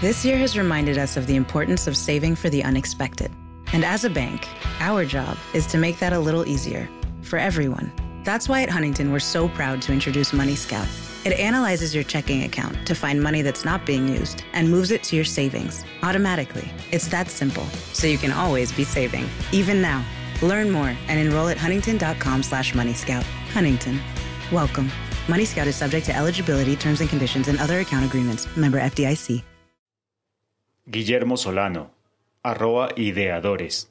This year has reminded us of the importance of saving for the unexpected. And as a bank, our job is to make that a little easier for everyone. That's why at Huntington, we're so proud to introduce Money Scout. It analyzes your checking account to find money that's not being used and moves it to your savings automatically. It's that simple, so you can always be saving, even now. Learn more and enroll at huntington.com slash moneyscout. Huntington. Welcome. Money Scout is subject to eligibility, terms and conditions, and other account agreements. Member FDIC. Guillermo Solano, ideadores.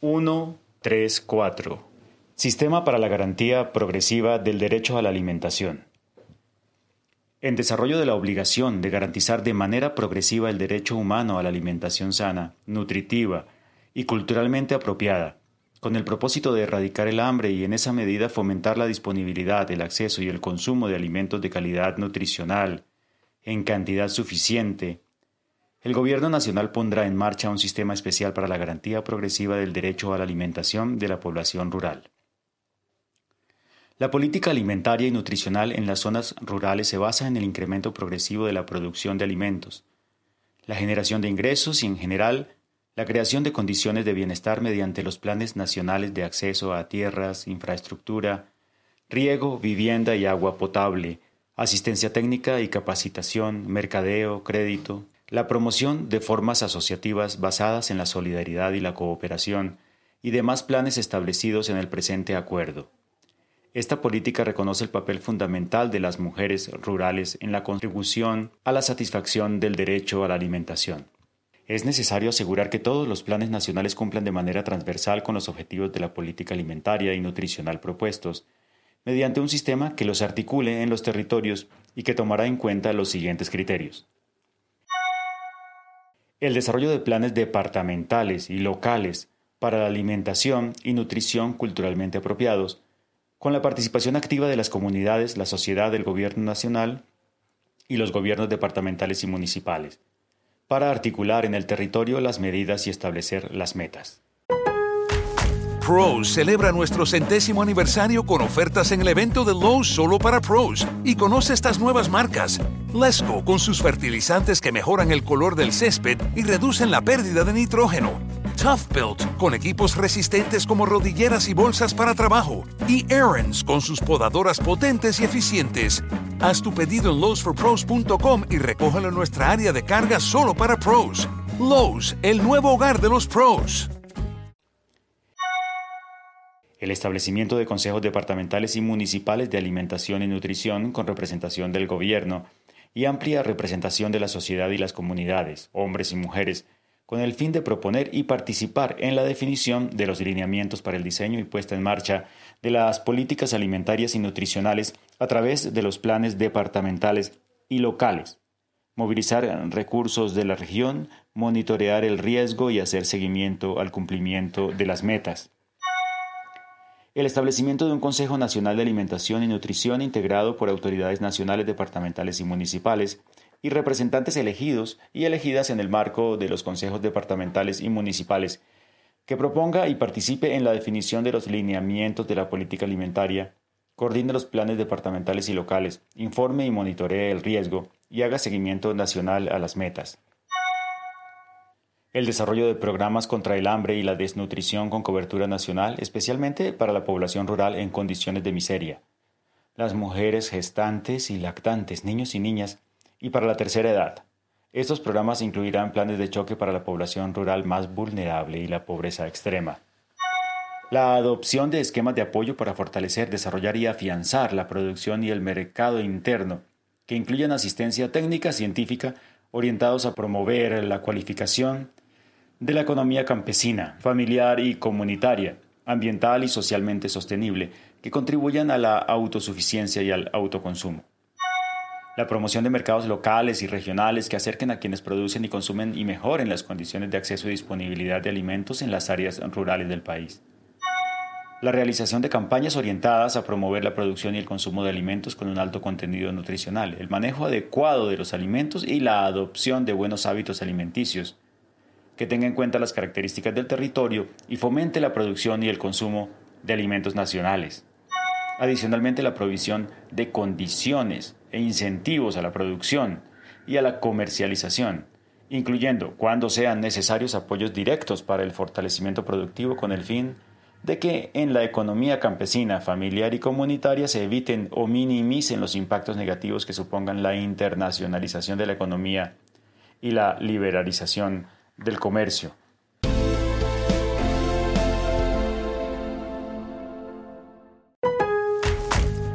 Uno, tres, cuatro. Sistema para la garantía progresiva del derecho a la alimentación. En desarrollo de la obligación de garantizar de manera progresiva el derecho humano a la alimentación sana, nutritiva y culturalmente apropiada, con el propósito de erradicar el hambre y en esa medida fomentar la disponibilidad, el acceso y el consumo de alimentos de calidad nutricional en cantidad suficiente, el Gobierno Nacional pondrá en marcha un sistema especial para la garantía progresiva del derecho a la alimentación de la población rural. La política alimentaria y nutricional en las zonas rurales se basa en el incremento progresivo de la producción de alimentos, la generación de ingresos y, en general, la creación de condiciones de bienestar mediante los planes nacionales de acceso a tierras, infraestructura, riego, vivienda y agua potable, asistencia técnica y capacitación, mercadeo, crédito, la promoción de formas asociativas basadas en la solidaridad y la cooperación, y demás planes establecidos en el presente acuerdo. Esta política reconoce el papel fundamental de las mujeres rurales en la contribución a la satisfacción del derecho a la alimentación. Es necesario asegurar que todos los planes nacionales cumplan de manera transversal con los objetivos de la política alimentaria y nutricional propuestos, mediante un sistema que los articule en los territorios y que tomará en cuenta los siguientes criterios. El desarrollo de planes departamentales y locales para la alimentación y nutrición culturalmente apropiados, con la participación activa de las comunidades, la sociedad, el gobierno nacional y los gobiernos departamentales y municipales, para articular en el territorio las medidas y establecer las metas. Pros celebra nuestro centésimo aniversario con ofertas en el evento de Lowe's solo para pros y conoce estas nuevas marcas. Lesco con sus fertilizantes que mejoran el color del césped y reducen la pérdida de nitrógeno. Tough Built con equipos resistentes como rodilleras y bolsas para trabajo. Y Aaron's con sus podadoras potentes y eficientes. Haz tu pedido en lowesforpros.com y recógelo en nuestra área de carga solo para pros. Lowe's, el nuevo hogar de los pros. El establecimiento de consejos departamentales y municipales de alimentación y nutrición con representación del gobierno y amplia representación de la sociedad y las comunidades, hombres y mujeres, con el fin de proponer y participar en la definición de los lineamientos para el diseño y puesta en marcha de las políticas alimentarias y nutricionales a través de los planes departamentales y locales, movilizar recursos de la región, monitorear el riesgo y hacer seguimiento al cumplimiento de las metas. El establecimiento de un Consejo Nacional de Alimentación y Nutrición integrado por autoridades nacionales, departamentales y municipales, y representantes elegidos y elegidas en el marco de los consejos departamentales y municipales, que proponga y participe en la definición de los lineamientos de la política alimentaria, coordine los planes departamentales y locales, informe y monitoree el riesgo y haga seguimiento nacional a las metas. El desarrollo de programas contra el hambre y la desnutrición con cobertura nacional, especialmente para la población rural en condiciones de miseria. Las mujeres gestantes y lactantes, niños y niñas, y para la tercera edad. Estos programas incluirán planes de choque para la población rural más vulnerable y la pobreza extrema. La adopción de esquemas de apoyo para fortalecer, desarrollar y afianzar la producción y el mercado interno, que incluyan asistencia técnica científica orientados a promover la cualificación de la economía campesina, familiar y comunitaria, ambiental y socialmente sostenible, que contribuyan a la autosuficiencia y al autoconsumo. La promoción de mercados locales y regionales que acerquen a quienes producen y consumen y mejoren las condiciones de acceso y disponibilidad de alimentos en las áreas rurales del país. La realización de campañas orientadas a promover la producción y el consumo de alimentos con un alto contenido nutricional, el manejo adecuado de los alimentos y la adopción de buenos hábitos alimenticios, que tenga en cuenta las características del territorio y fomente la producción y el consumo de alimentos nacionales. Adicionalmente, la provisión de condiciones e incentivos a la producción y a la comercialización, incluyendo, cuando sean necesarios, apoyos directos para el fortalecimiento productivo con el fin de que en la economía campesina, familiar y comunitaria se eviten o minimicen los impactos negativos que supongan la internacionalización de la economía y la liberalización del comercio.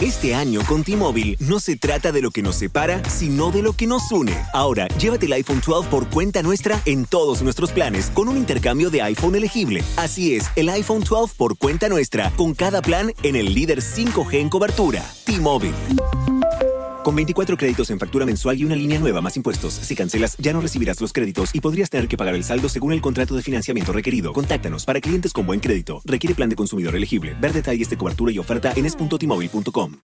Este año con T-Mobile no se trata de lo que nos separa, sino de lo que nos une. Ahora, llévate el iPhone 12 por cuenta nuestra en todos nuestros planes con un intercambio de iPhone elegible. Así es, el iPhone 12 por cuenta nuestra, con cada plan en el líder 5G en cobertura. T-Mobile. Con 24 créditos en factura mensual y una línea nueva más impuestos, si cancelas ya no recibirás los créditos y podrías tener que pagar el saldo según el contrato de financiamiento requerido. Contáctanos para clientes con buen crédito. Requiere plan de consumidor elegible. Ver detalles de cobertura y oferta en es.timóvil.com.